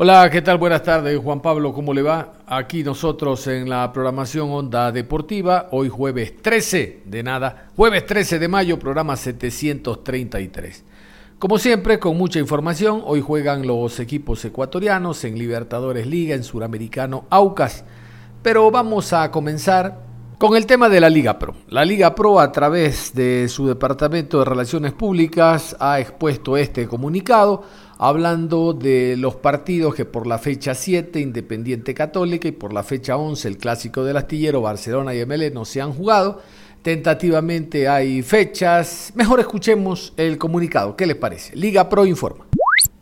Hola, ¿qué tal? Buenas tardes, Juan Pablo, ¿cómo le va? Aquí nosotros en la programación Onda Deportiva, hoy jueves 13 de nada, jueves 13 de mayo, programa 733. Como siempre, con mucha información, hoy juegan los equipos ecuatorianos en Libertadores Liga, en Suramericano Aucas, pero vamos a comenzar con el tema de la Liga Pro. La Liga Pro a través de su Departamento de Relaciones Públicas ha expuesto este comunicado hablando de los partidos que por la fecha 7 Independiente Católica y por la fecha 11 el Clásico del Astillero Barcelona y ML no se han jugado. Tentativamente hay fechas. Mejor escuchemos el comunicado. ¿Qué les parece? Liga Pro informa.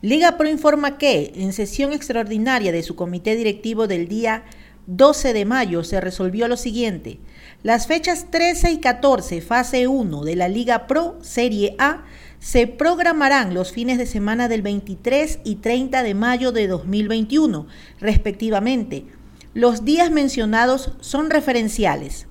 Liga Pro informa que, en sesión extraordinaria de su comité directivo del día 12 de mayo, se resolvió lo siguiente. Las fechas 13 y 14, fase 1 de la Liga Pro Serie A, se programarán los fines de semana del 23 y 30 de mayo de 2021, respectivamente. Los días mencionados son referenciales.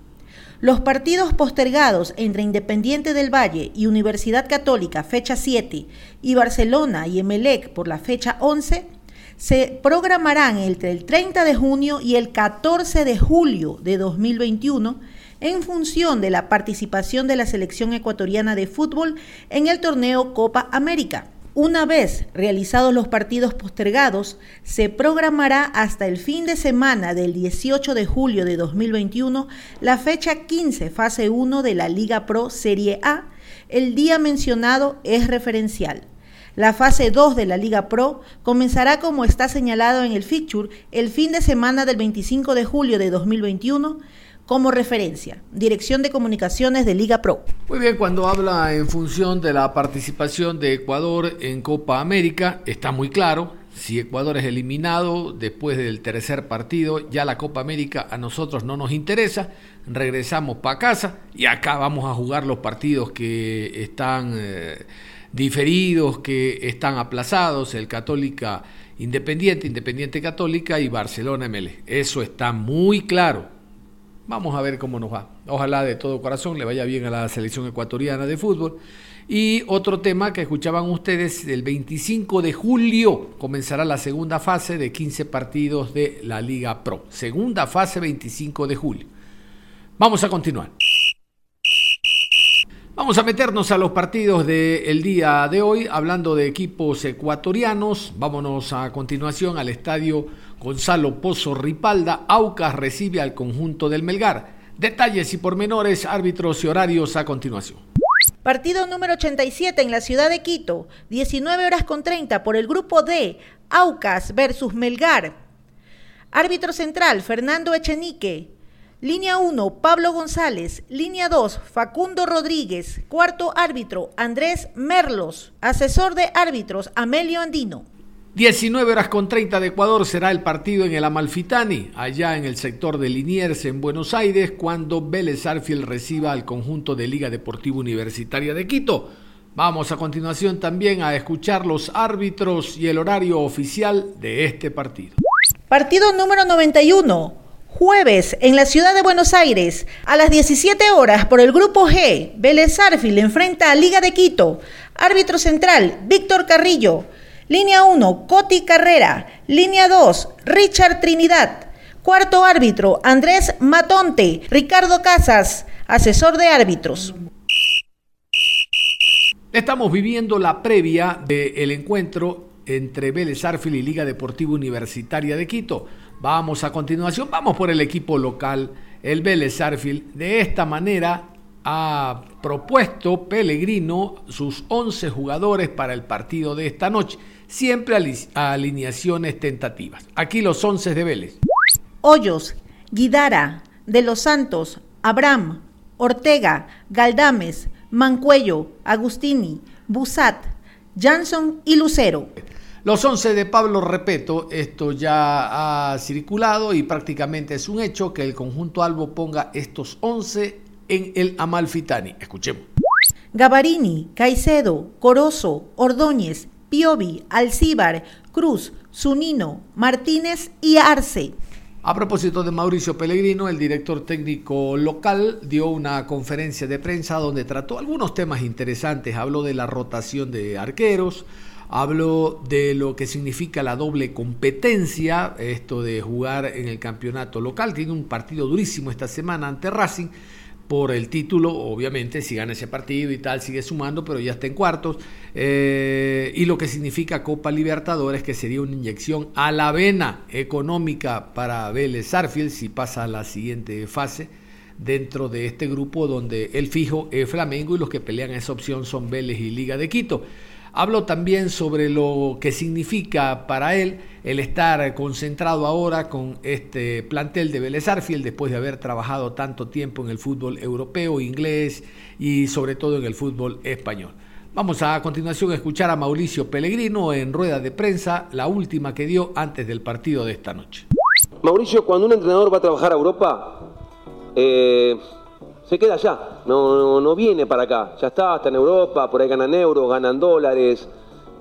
Los partidos postergados entre Independiente del Valle y Universidad Católica, fecha 7, y Barcelona y Emelec por la fecha 11, se programarán entre el 30 de junio y el 14 de julio de 2021 en función de la participación de la selección ecuatoriana de fútbol en el torneo Copa América. Una vez realizados los partidos postergados, se programará hasta el fin de semana del 18 de julio de 2021 la fecha 15, fase 1 de la Liga Pro Serie A. El día mencionado es referencial. La fase 2 de la Liga Pro comenzará como está señalado en el fixture el fin de semana del 25 de julio de 2021 como referencia. Dirección de Comunicaciones de Liga Pro. Muy bien, cuando habla en función de la participación de Ecuador en Copa América, está muy claro. Si Ecuador es eliminado después del tercer partido, ya la Copa América a nosotros no nos interesa. Regresamos para casa y acá vamos a jugar los partidos que están eh, diferidos, que están aplazados, el Católica Independiente, Independiente Católica y Barcelona ML. Eso está muy claro. Vamos a ver cómo nos va. Ojalá de todo corazón le vaya bien a la selección ecuatoriana de fútbol. Y otro tema que escuchaban ustedes, el 25 de julio comenzará la segunda fase de 15 partidos de la Liga Pro. Segunda fase 25 de julio. Vamos a continuar. Vamos a meternos a los partidos del día de hoy, hablando de equipos ecuatorianos. Vámonos a continuación al estadio Gonzalo Pozo Ripalda. Aucas recibe al conjunto del Melgar. Detalles y pormenores, árbitros y horarios a continuación. Partido número 87 en la ciudad de Quito, 19 horas con 30 por el grupo D, Aucas versus Melgar. Árbitro central, Fernando Echenique. Línea 1, Pablo González. Línea 2, Facundo Rodríguez. Cuarto árbitro, Andrés Merlos. Asesor de árbitros, Amelio Andino. 19 horas con 30 de Ecuador será el partido en el Amalfitani, allá en el sector de Liniers, en Buenos Aires, cuando Vélez Arfiel reciba al conjunto de Liga Deportiva Universitaria de Quito. Vamos a continuación también a escuchar los árbitros y el horario oficial de este partido. Partido número 91. Jueves en la ciudad de Buenos Aires, a las 17 horas por el grupo G, Vélez Arfield enfrenta a Liga de Quito. Árbitro central, Víctor Carrillo. Línea 1, Coti Carrera. Línea 2, Richard Trinidad. Cuarto árbitro, Andrés Matonte. Ricardo Casas, asesor de árbitros. Estamos viviendo la previa del encuentro entre Vélez Arfield y Liga Deportiva Universitaria de Quito. Vamos a continuación, vamos por el equipo local, el Vélez Arfield. De esta manera ha propuesto Pellegrino sus 11 jugadores para el partido de esta noche, siempre a alineaciones tentativas. Aquí los 11 de Vélez. Hoyos, Guidara, De los Santos, Abraham, Ortega, Galdames, Mancuello, Agustini, Busat, Jansson y Lucero. Los 11 de Pablo Repeto, esto ya ha circulado y prácticamente es un hecho que el conjunto Albo ponga estos 11 en el Amalfitani. Escuchemos. Gavarini, Caicedo, Corozo, Ordóñez, Piovi, Alcíbar, Cruz, Zunino, Martínez y Arce. A propósito de Mauricio Pellegrino, el director técnico local dio una conferencia de prensa donde trató algunos temas interesantes. Habló de la rotación de arqueros, habló de lo que significa la doble competencia, esto de jugar en el campeonato local. Tiene un partido durísimo esta semana ante Racing por el título, obviamente, si gana ese partido y tal, sigue sumando, pero ya está en cuartos. Eh, y lo que significa Copa Libertadores, que sería una inyección a la vena económica para Vélez Sarfield si pasa a la siguiente fase dentro de este grupo donde el fijo es Flamengo y los que pelean esa opción son Vélez y Liga de Quito. Hablo también sobre lo que significa para él el estar concentrado ahora con este plantel de Vélez Arfield después de haber trabajado tanto tiempo en el fútbol europeo, inglés y sobre todo en el fútbol español. Vamos a, continuación a escuchar a Mauricio Pellegrino en rueda de prensa, la última que dio antes del partido de esta noche. Mauricio, cuando un entrenador va a trabajar a Europa, eh, se queda allá, no, no, viene para acá, ya está, está en Europa, por ahí ganan euros, ganan dólares,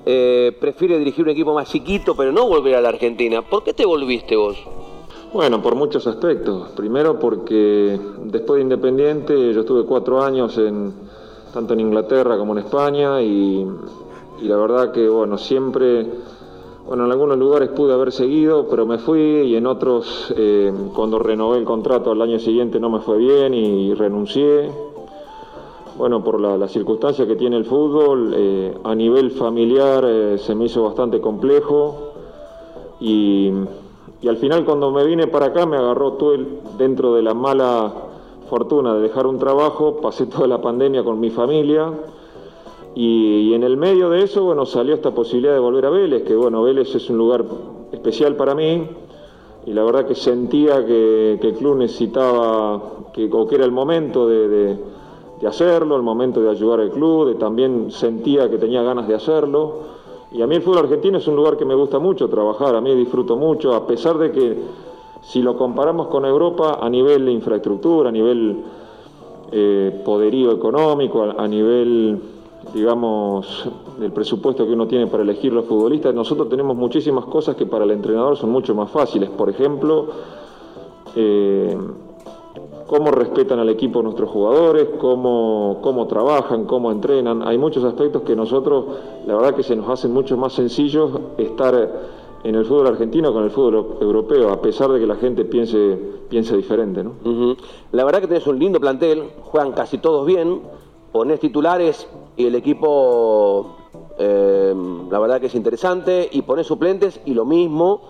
eh, prefiere dirigir un equipo más chiquito, pero no volver a la Argentina. ¿Por qué te volviste vos? Bueno, por muchos aspectos. Primero porque después de Independiente yo estuve cuatro años en, tanto en Inglaterra como en España y, y la verdad que bueno, siempre bueno, en algunos lugares pude haber seguido, pero me fui y en otros, eh, cuando renové el contrato al año siguiente no me fue bien y renuncié. Bueno, por la, la circunstancia que tiene el fútbol, eh, a nivel familiar eh, se me hizo bastante complejo y, y, al final cuando me vine para acá me agarró todo el, dentro de la mala fortuna de dejar un trabajo, pasé toda la pandemia con mi familia y, en el medio de eso, bueno, salió esta posibilidad de volver a Vélez, que bueno, Vélez es un lugar especial para mí, y la verdad que sentía que, el club necesitaba, que, o que era el momento de, hacerlo, el momento de ayudar al club, de, también sentía que tenía ganas de hacerlo. Y a mí el fútbol argentino es un lugar que me gusta mucho trabajar, a mí disfruto mucho, a pesar de que si lo comparamos con Europa a nivel de infraestructura, a nivel eh, poderío económico, a nivel digamos, el presupuesto que uno tiene para elegir los futbolistas, nosotros tenemos muchísimas cosas que para el entrenador son mucho más fáciles. Por ejemplo, eh, cómo respetan al equipo nuestros jugadores, cómo, cómo trabajan, cómo entrenan. Hay muchos aspectos que nosotros, la verdad que se nos hacen mucho más sencillos estar en el fútbol argentino con el fútbol europeo, a pesar de que la gente piense, piense diferente. ¿no? La verdad que tenés un lindo plantel, juegan casi todos bien ponés titulares y el equipo, eh, la verdad que es interesante, y ponés suplentes y lo mismo.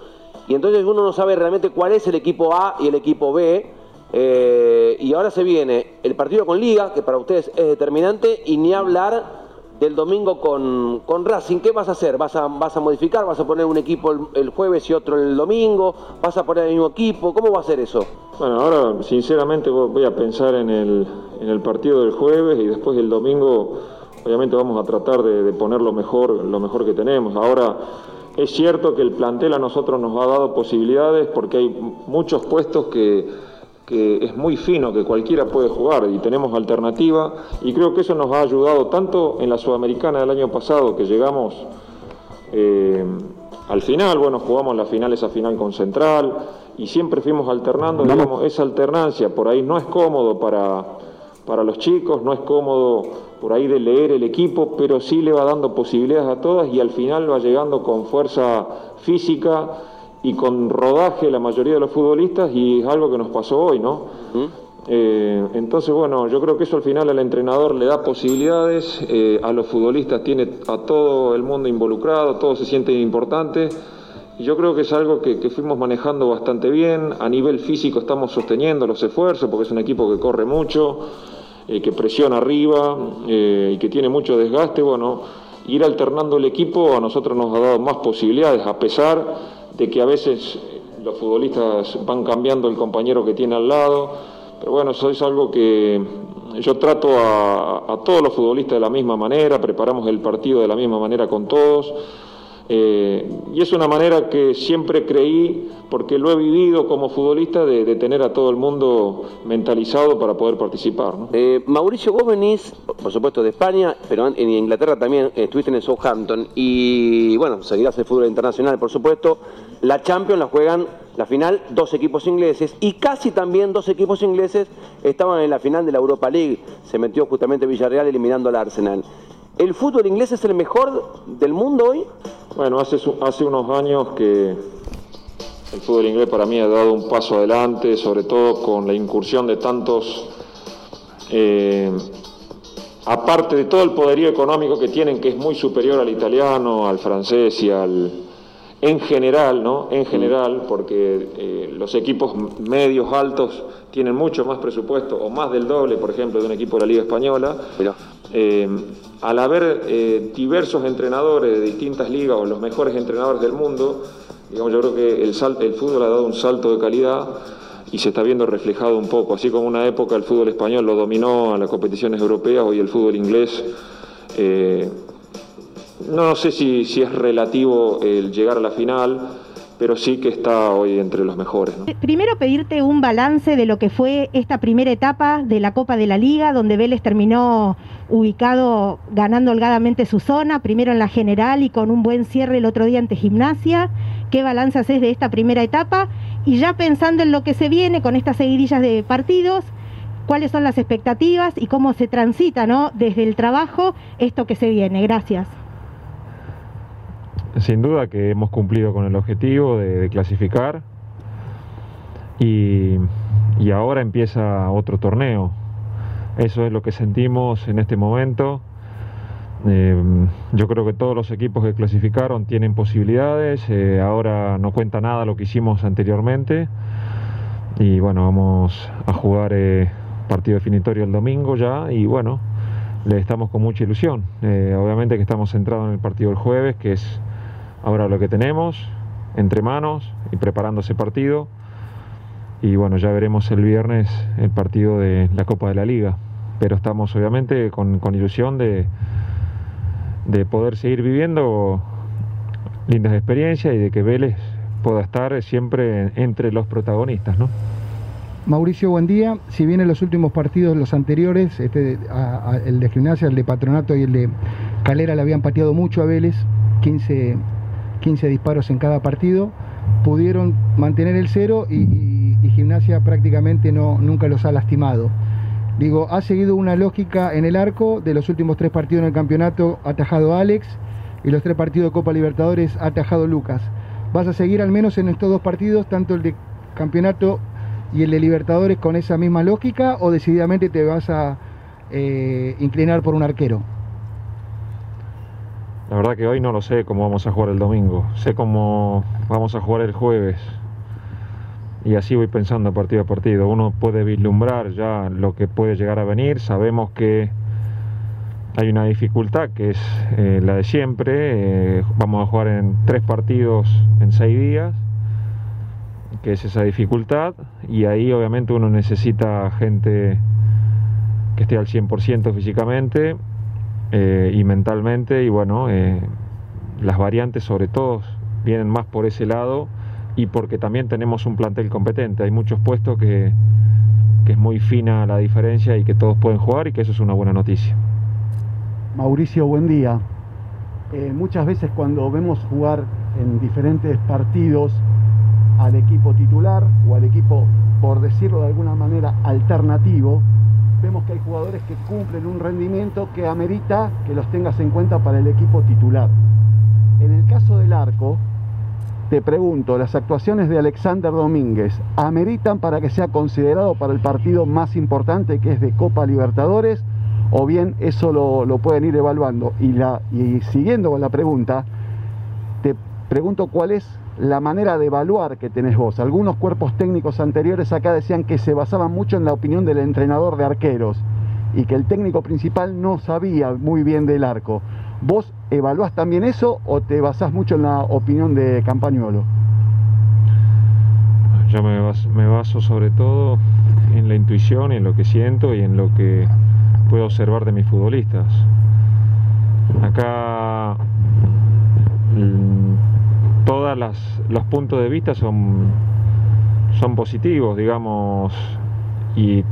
Y entonces uno no sabe realmente cuál es el equipo A y el equipo B. Eh, y ahora se viene el partido con Liga, que para ustedes es determinante, y ni hablar del domingo con, con, Racing, ¿qué vas a hacer? ¿Vas a, ¿Vas a modificar? ¿Vas a poner un equipo el, jueves y otro el domingo? ¿Vas a poner el mismo equipo? ¿Cómo va a ser eso? Bueno, ahora sinceramente voy a pensar en el, en el partido del jueves y después el domingo obviamente vamos a tratar de, de poner lo mejor, lo mejor que tenemos. Ahora es cierto que el plantel a nosotros nos ha dado posibilidades porque hay muchos puestos que que es muy fino, que cualquiera puede jugar y tenemos alternativa y creo que eso nos ha ayudado tanto en la Sudamericana del año pasado que llegamos eh, al final, bueno, jugamos la final, esa final con Central y siempre fuimos alternando, digamos, esa alternancia por ahí no es cómodo para, para los chicos, no es cómodo por ahí de leer el equipo, pero sí le va dando posibilidades a todas y al final va llegando con fuerza física y con rodaje la mayoría de los futbolistas y es algo que nos pasó hoy, ¿no? Eh, entonces, bueno, yo creo que eso al final al entrenador le da posibilidades, eh, a los futbolistas tiene a todo el mundo involucrado, todos se sienten importantes. Yo creo que es algo que, fuimos manejando bastante bien. A nivel físico estamos sosteniendo los esfuerzos porque es un equipo que corre mucho, eh, que presiona arriba y que tiene mucho desgaste. Bueno, ir alternando el equipo a nosotros nos ha dado más posibilidades, a pesar de que a veces los futbolistas van cambiando el compañero que tiene al lado, Pero bueno, eso es algo que yo trato a, todos los futbolistas de la misma manera, preparamos el partido de la misma manera con todos. Eh, y es una manera que siempre creí, porque lo he vivido como futbolista, de, tener a todo el mundo mentalizado para poder participar. Eh, Mauricio, vos venís, por supuesto, de España, pero en Inglaterra también estuviste en Southampton y bueno, seguirás el fútbol internacional, por supuesto. La Champions la juegan la final dos equipos ingleses y casi también dos equipos ingleses estaban en la final de la Europa League. Se metió justamente Villarreal eliminando al Arsenal. ¿El fútbol inglés es el mejor del mundo hoy? Bueno, hace, hace unos años que el fútbol inglés para mí ha dado un paso adelante, sobre todo con la incursión de tantos, eh, aparte de todo el poderío económico que tienen, que es muy superior al italiano, al francés y al, en general, ¿no? En general, porque eh, los equipos medios altos tienen mucho más presupuesto, o más del doble, por ejemplo, de un equipo de la Liga Española. Eh, al haber eh, diversos entrenadores de distintas ligas, o los mejores entrenadores del mundo, digamos, yo creo que el, el fútbol ha dado un salto de calidad y se está viendo reflejado un poco. Así como una época el fútbol español lo dominó a las competiciones europeas, hoy el fútbol inglés no sé si, es relativo el llegar a la final, pero sí que está hoy entre los mejores. Primero pedirte un balance de lo que fue esta primera etapa de la Copa de la Liga, donde Vélez terminó ubicado ganando holgadamente su zona, primero en la general y con un buen cierre el otro día ante Gimnasia. ¿Qué balance haces de esta primera etapa? Y ya pensando en lo que se viene con estas seguidillas de partidos, cuáles son las expectativas y cómo se transita ¿no? desde el trabajo esto que se viene. Gracias. Sin duda que hemos cumplido con el objetivo de, clasificar y, ahora empieza otro torneo. Eso es lo que sentimos en este momento. Eh, yo creo que todos los equipos que clasificaron tienen posibilidades. Eh, ahora no cuenta nada lo que hicimos anteriormente. Y bueno, vamos a jugar eh, partido definitorio el domingo ya. Y bueno, le estamos con mucha ilusión. obviamente que estamos centrados en el partido del jueves, que es ahora lo que tenemos entre manos y preparando ese partido. Y bueno, ya veremos el viernes el partido de la Copa de la Liga. Pero estamos obviamente con, ilusión de, de poder seguir viviendo lindas experiencias y de que Vélez pueda estar siempre entre los protagonistas. ¿no? Mauricio, buen día. Si bien en los últimos partidos, los anteriores, este, el de Gimnasia, el de Patronato y el de Calera le habían pateado mucho a Vélez, 15 15 disparos en cada partido, pudieron mantener el cero y, Gimnasia prácticamente no, nunca los ha lastimado. Digo, ha seguido una lógica en el arco, de los últimos tres partidos en el campeonato ha atajado Alex y los tres partidos de Copa Libertadores ha atajado Lucas. ¿Vas a seguir al menos en estos dos partidos, tanto el de campeonato y el de Libertadores, con esa misma lógica o decididamente te vas a eh, inclinar por un arquero? La verdad que hoy no lo sé cómo vamos a jugar el domingo. Sé cómo vamos a jugar el jueves. Y así voy pensando partido a partido. Uno puede vislumbrar ya lo que puede llegar a venir. Sabemos que hay una dificultad que es eh, la de siempre. Eh, vamos a jugar en tres partidos en seis días, que es esa dificultad. Y ahí obviamente uno necesita gente que esté al 100% físicamente eh, y mentalmente y bueno, eh, las variantes sobre todo vienen más por ese lado y porque también tenemos un plantel competente. Hay muchos puestos que, es muy fina la diferencia y que todos pueden jugar y que eso es una buena noticia. Mauricio, buen día. Eh, muchas veces cuando vemos jugar en diferentes partidos al equipo titular o al equipo, por decirlo de alguna manera, alternativo, vemos que hay jugadores que cumplen un rendimiento que amerita que los tengas en cuenta para el equipo titular. En el caso del arco, te pregunto, ¿las actuaciones de Alexander Domínguez ameritan para que sea considerado para el partido más importante que es de Copa Libertadores? ¿O bien eso lo, pueden ir evaluando? Y, la, y siguiendo con la pregunta, te pregunto cuál es la manera de evaluar que tenés vos. Algunos cuerpos técnicos anteriores acá decían que se basaban mucho en la opinión del entrenador de arqueros y que el técnico principal no sabía muy bien del arco. ¿Vos evaluás también eso o te basás mucho en la opinión de Campañuelo? Yo me baso, sobre todo en la intuición, en lo que siento y en lo que puedo observar de mis futbolistas. Acá mm, todos los puntos de vista son, son positivos, digamos, y,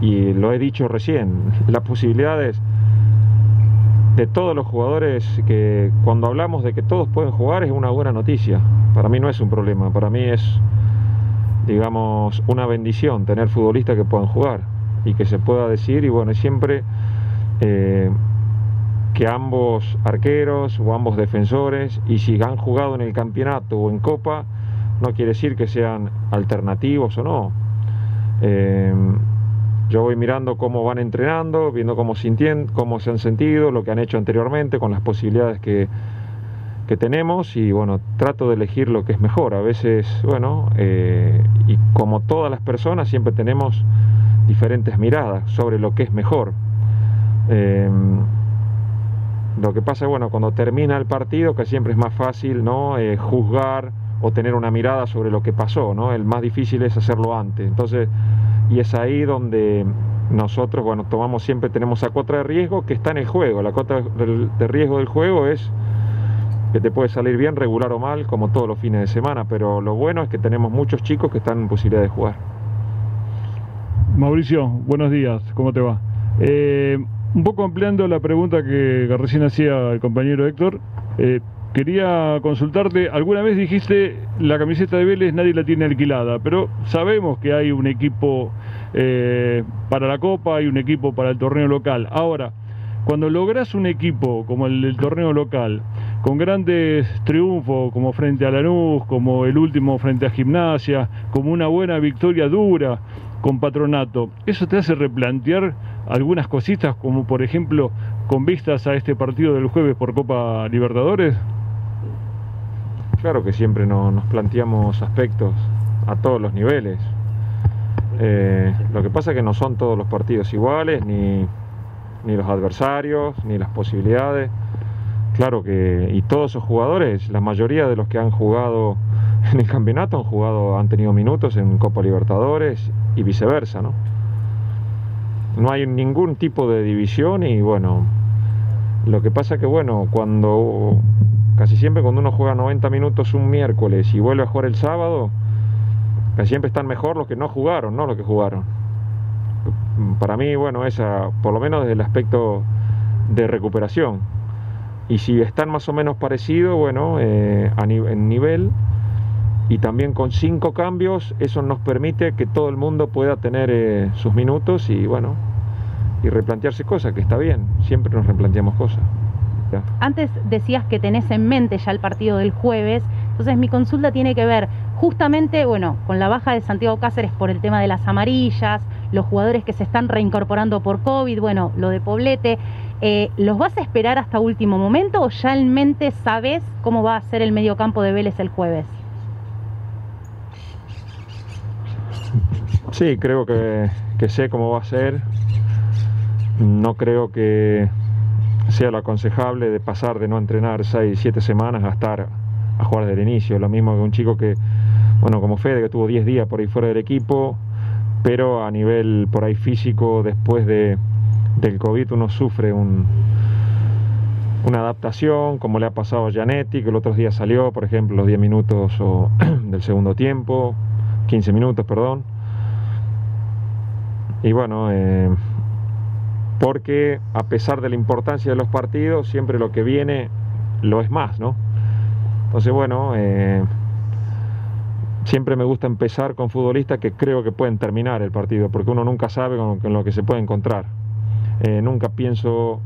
y lo he dicho recién, las posibilidades de todos los jugadores que cuando hablamos de que todos pueden jugar es una buena noticia. Para mí no es un problema, para mí es, digamos, una bendición tener futbolistas que puedan jugar y que se pueda decir, y bueno, siempre eh, que ambos arqueros o ambos defensores, y si han jugado en el campeonato o en Copa, no quiere decir que sean alternativos o no. Eh, yo voy mirando cómo van entrenando, viendo cómo, se han sentido, lo que han hecho anteriormente, con las posibilidades que, tenemos y bueno, trato de elegir lo que es mejor. A veces, bueno, eh, y como todas las personas, siempre tenemos diferentes miradas sobre lo que es mejor. Eh, lo que pasa, bueno, cuando termina el partido, que siempre es más fácil, ¿no? Eh, juzgar o tener una mirada sobre lo que pasó, ¿no? El más difícil es hacerlo antes. Entonces, y es ahí donde nosotros, bueno, tomamos siempre, tenemos la cuota de riesgo que está en el juego. La cuota de riesgo del juego es que te puede salir bien, regular o mal, como todos los fines de semana, pero lo bueno es que tenemos muchos chicos que están en posibilidad de jugar. Mauricio, buenos días, ¿cómo te va? Eh, un poco ampliando la pregunta que, recién hacía el compañero Héctor, eh, Quería consultarte, alguna vez dijiste la camiseta de Vélez nadie la tiene alquilada, pero sabemos que hay un equipo eh, para la Copa, hay un equipo para el torneo local. Ahora, cuando logras un equipo como el del torneo local, con grandes triunfos como frente a Lanús, como el último frente a Gimnasia, como una buena victoria dura con Patronato, ¿eso te hace replantear algunas cositas como por ejemplo con vistas a este partido del jueves por Copa Libertadores? Claro que siempre nos planteamos aspectos a todos los niveles. Eh, lo que pasa es que no son todos los partidos iguales, ni, los adversarios, ni las posibilidades. Claro que, y todos esos jugadores, la mayoría de los que han jugado en el campeonato han jugado, han tenido minutos en Copa Libertadores y viceversa, ¿no? No hay ningún tipo de división y bueno, lo que pasa que bueno, cuando Casi siempre cuando uno juega 90 minutos un miércoles y vuelve a jugar el sábado, casi siempre están mejor los que no jugaron, no los que jugaron. Para mí, bueno, esa, por lo menos desde el aspecto de recuperación. Y si están más o menos parecidos, bueno, eh, a en nivel, y también con cinco cambios, eso nos permite que todo el mundo pueda tener eh, sus minutos y bueno, y replantearse cosas, que está bien, siempre nos replanteamos cosas. Antes decías que tenés en mente ya el partido del jueves, entonces mi consulta tiene que ver justamente, bueno, con la baja de Santiago Cáceres por el tema de las amarillas, los jugadores que se están reincorporando por COVID, bueno, lo de Poblete. Eh, ¿Los vas a esperar hasta último momento o ya en mente sabes cómo va a ser el mediocampo de Vélez el jueves? Sí, creo que, que sé cómo va a ser. No creo que sea lo aconsejable de pasar de no entrenar 6, 7 semanas a estar a jugar desde el inicio. Lo mismo que un chico que, bueno, como Fede, que tuvo 10 días por ahí fuera del equipo, pero a nivel por ahí físico, después de, del COVID, uno sufre un, una adaptación, como le ha pasado a Gianetti, que el otro día salió, por ejemplo, los 10 minutos del segundo tiempo, 15 minutos, perdón. Y bueno, eh, porque a pesar de la importancia de los partidos, siempre lo que viene lo es más, ¿no? Entonces, bueno, eh, siempre me gusta empezar con futbolistas que creo que pueden terminar el partido, porque uno nunca sabe con, lo que se puede encontrar. Eh, nunca pienso,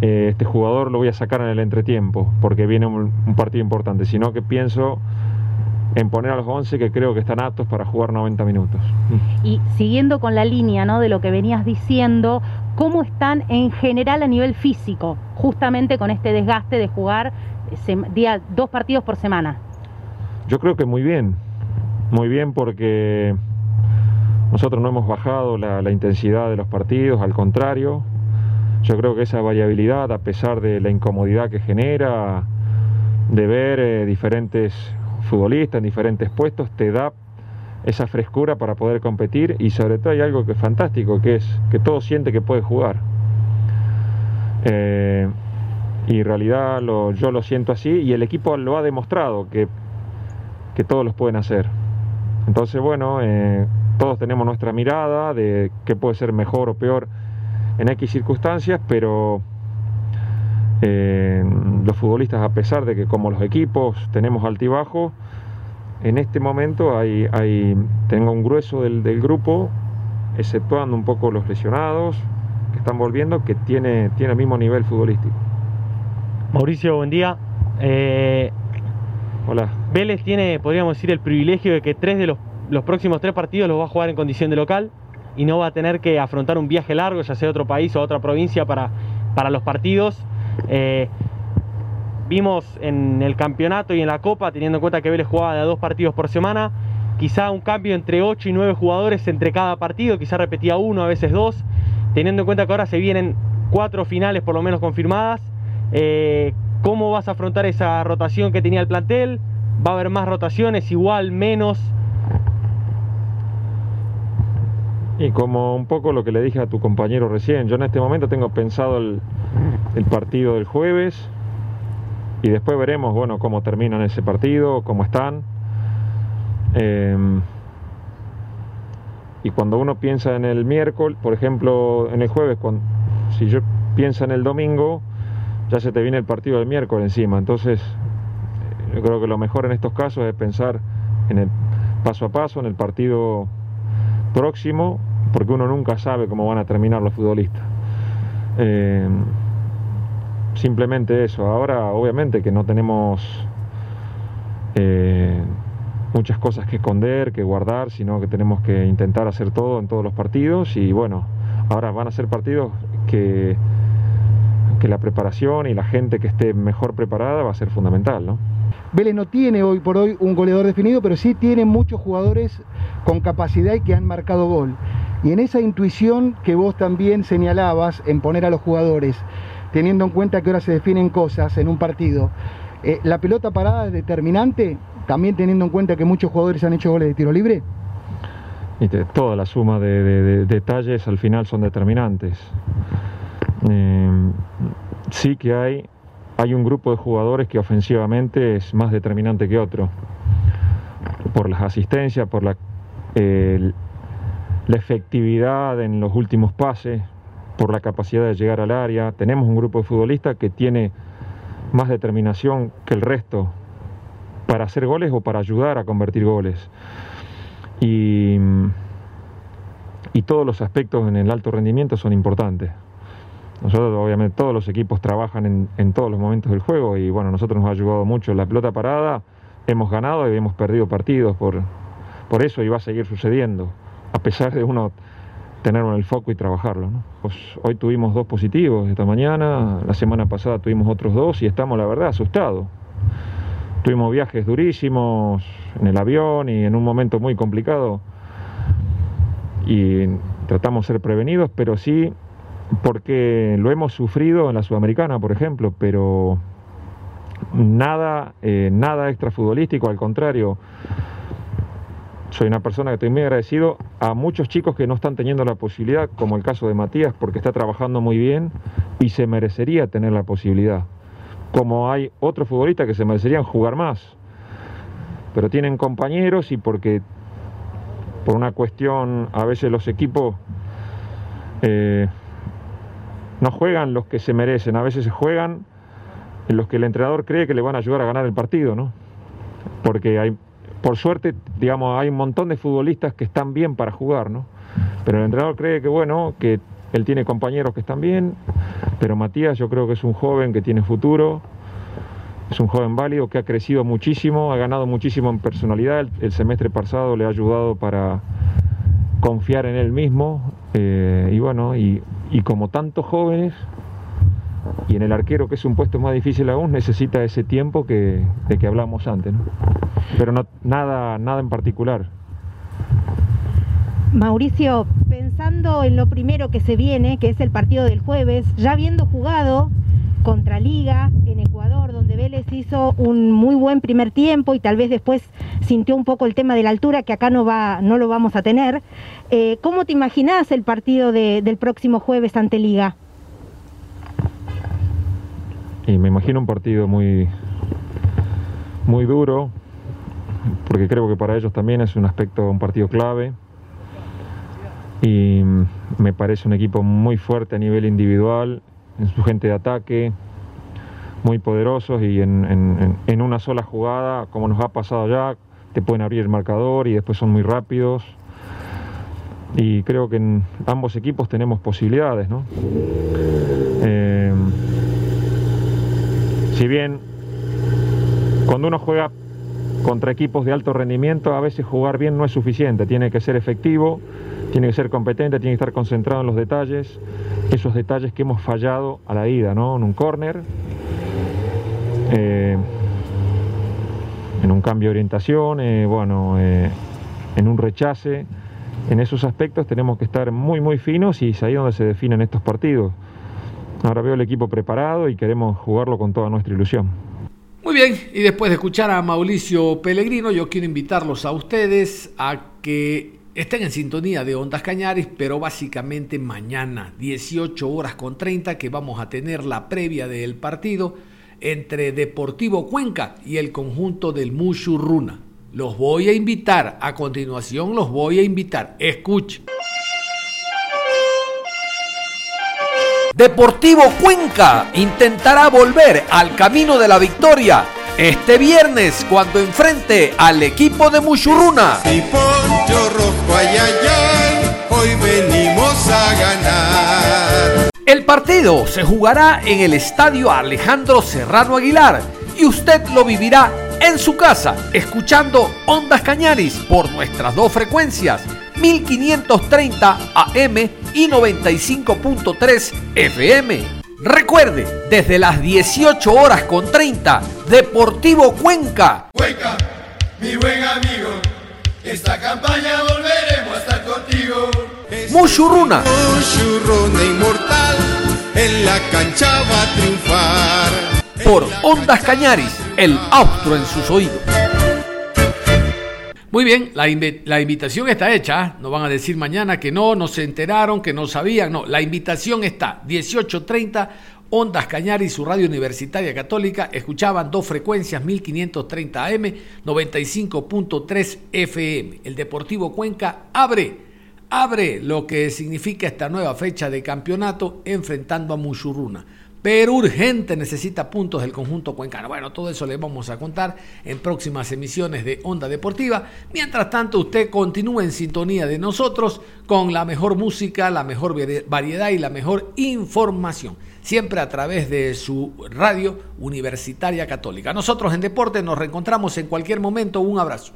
este jugador lo voy a sacar en el entretiempo, porque viene un partido importante, sino que pienso en poner a los 11 que creo que están aptos para jugar 90 minutos. Y siguiendo con la línea ¿no? de lo que venías diciendo, ¿cómo están en general a nivel físico, justamente con este desgaste de jugar día, dos partidos por semana? Yo creo que muy bien, muy bien porque nosotros no hemos bajado la, intensidad de los partidos, al contrario, yo creo que esa variabilidad, a pesar de la incomodidad que genera, de ver eh, diferentes futbolista en diferentes puestos te da esa frescura para poder competir y sobre todo hay algo que es fantástico, que es que todo siente que puede jugar. Eh, y en realidad yo lo siento así y el equipo lo ha demostrado que, que todos los pueden hacer. Entonces, bueno, eh, todos tenemos nuestra mirada de qué puede ser mejor o peor en X circunstancias, pero eh, los futbolistas, a pesar de que como los equipos tenemos altibajo, en este momento hay, hay, tengo un grueso del, del, grupo, exceptuando un poco los lesionados que están volviendo, que tiene, tiene el mismo nivel futbolístico. Mauricio, buen día. Eh, Hola. Vélez tiene, podríamos decir, el privilegio de que tres de los, los, próximos tres partidos los va a jugar en condición de local y no va a tener que afrontar un viaje largo, ya sea a otro país o a otra provincia para, para los partidos. Eh, vimos en el campeonato y en la Copa, teniendo en cuenta que Vélez jugaba de a dos partidos por semana, quizá un cambio entre 8 y 9 jugadores entre cada partido, quizá repetía uno, a veces dos, teniendo en cuenta que ahora se vienen cuatro finales por lo menos confirmadas. Eh, ¿Cómo vas a afrontar esa rotación que tenía el plantel? ¿Va a haber más rotaciones, igual, menos? Y como un poco lo que le dije a tu compañero recién, yo en este momento tengo pensado el, el partido del jueves y después veremos, bueno, cómo terminan ese partido, cómo están. Eh, y cuando uno piensa en el miércoles, por ejemplo, en el jueves, cuando, si yo pienso en el domingo, ya se te viene el partido del miércoles encima. Entonces, yo creo que lo mejor en estos casos es pensar en el paso a paso, en el partido próximo, porque uno nunca sabe cómo van a terminar los futbolistas. Eh, simplemente eso. Ahora, obviamente, que no tenemos eh, muchas cosas que esconder, que guardar, sino que tenemos que intentar hacer todo en todos los partidos. Y bueno, ahora van a ser partidos que, que la preparación y la gente que esté mejor preparada va a ser fundamental, ¿no? Vélez no tiene hoy por hoy un goleador definido, pero sí tiene muchos jugadores con capacidad y que han marcado gol. Y en esa intuición que vos también señalabas en poner a los jugadores, teniendo en cuenta que ahora se definen cosas en un partido, eh, ¿la pelota parada es determinante? También teniendo en cuenta que muchos jugadores han hecho goles de tiro libre. Y toda la suma de, de, de, detalles al final son determinantes. Eh, sí que hay hay un grupo de jugadores que ofensivamente es más determinante que otro. Por las asistencias, por la, la efectividad en los últimos pases, por la capacidad de llegar al área. Tenemos un grupo de futbolistas que tiene más determinación que el resto para hacer goles o para ayudar a convertir goles. Y, todos los aspectos en el alto rendimiento son importantes. Nosotros, obviamente, todos los equipos trabajan en, en, todos los momentos del juego y bueno, nosotros nos ha ayudado mucho la pelota parada. Hemos ganado y hemos perdido partidos por, por eso y va a seguir sucediendo, a pesar de uno tenerlo en el foco y trabajarlo. Pues hoy tuvimos dos positivos esta mañana, la semana pasada tuvimos otros dos y estamos, la verdad, asustados. Tuvimos viajes durísimos en el avión y en un momento muy complicado y tratamos de ser prevenidos, pero sí porque lo hemos sufrido en la Sudamericana, por ejemplo, pero nada, eh, nada extrafutbolístico, al contrario. Soy una persona que estoy muy agradecido a muchos chicos que no están teniendo la posibilidad, como el caso de Matías, porque está trabajando muy bien y se merecería tener la posibilidad. Como hay otros futbolistas que se merecerían jugar más, pero tienen compañeros y porque por una cuestión a veces los equipos eh, no juegan los que se merecen, a veces se juegan los que el entrenador cree que le van a ayudar a ganar el partido, ¿no? Porque hay, por suerte, digamos, hay un montón de futbolistas que están bien para jugar, ¿no? Pero el entrenador cree que, bueno, que él tiene compañeros que están bien, pero Matías yo creo que es un joven que tiene futuro, es un joven válido que ha crecido muchísimo, ha ganado muchísimo en personalidad, el, semestre pasado le ha ayudado para confiar en él mismo eh, y bueno, y, como tantos jóvenes, y en el arquero que es un puesto más difícil aún, necesita ese tiempo que, de que hablamos antes, ¿no? pero no, nada, nada en particular. Mauricio, pensando en lo primero que se viene, que es el partido del jueves, ya habiendo jugado contra Liga en Ecuador, donde Vélez hizo un muy buen primer tiempo y tal vez después sintió un poco el tema de la altura que acá no va, no lo vamos a tener. Eh, ¿Cómo te imaginás el partido de, del próximo jueves ante Liga? Y me imagino un partido muy, muy duro, porque creo que para ellos también es un aspecto, un partido clave. Y me parece un equipo muy fuerte a nivel individual, en su gente de ataque, muy poderosos y en, en- una sola jugada, como nos ha pasado ya, te pueden abrir el marcador y después son muy rápidos. Y creo que en ambos equipos tenemos posibilidades, ¿no? Eh, si bien cuando uno juega contra equipos de alto rendimiento, a veces jugar bien no es suficiente, tiene que ser efectivo, tiene que ser competente, tiene que estar concentrado en los detalles, esos detalles que hemos fallado a la ida, ¿no? En un córner, eh, en un cambio de orientación, eh, bueno, eh, en un rechace. En esos aspectos tenemos que estar muy, muy finos y es ahí donde se definen estos partidos. Ahora veo el equipo preparado y queremos jugarlo con toda nuestra ilusión. Muy bien, y después de escuchar a Mauricio Pellegrino, yo quiero invitarlos a ustedes a que estén en sintonía de Ondas Cañaris, pero básicamente mañana, 18 horas con 30, que vamos a tener la previa del partido entre Deportivo Cuenca y el conjunto del Mushurruna. Los voy a invitar, a continuación los voy a invitar. Escuchen. Deportivo Cuenca intentará volver al camino de la victoria este viernes cuando enfrente al equipo de Mushurruna. Y poncho rojo, ay, ay, ay, hoy venimos a ganar. El partido se jugará en el estadio Alejandro Serrano Aguilar y usted lo vivirá en su casa, escuchando Ondas Cañaris por nuestras dos frecuencias, 1530 AM y 95.3 FM. Recuerde, desde las 18 horas con 30, Deportivo Cuenca. Cuenca, mi buen amigo, esta campaña volveremos a estar contigo. Mushurruna. Mushurruna inmortal, en la cancha va a triunfar. por Ondas Cañaris, el austro en sus oídos. Muy bien, la, invi- la invitación está hecha. No van a decir mañana que no, no se enteraron, que no sabían. No, la invitación está. 18.30, Ondas Cañaris, su radio universitaria católica. Escuchaban dos frecuencias, 1530 AM, 95.3 FM. El Deportivo Cuenca abre, abre lo que significa esta nueva fecha de campeonato enfrentando a Mushurruna pero urgente necesita puntos del conjunto cuencano. Bueno, todo eso le vamos a contar en próximas emisiones de Onda Deportiva. Mientras tanto, usted continúe en sintonía de nosotros con la mejor música, la mejor vari- variedad y la mejor información. Siempre a través de su radio universitaria católica. Nosotros en Deporte nos reencontramos en cualquier momento. Un abrazo.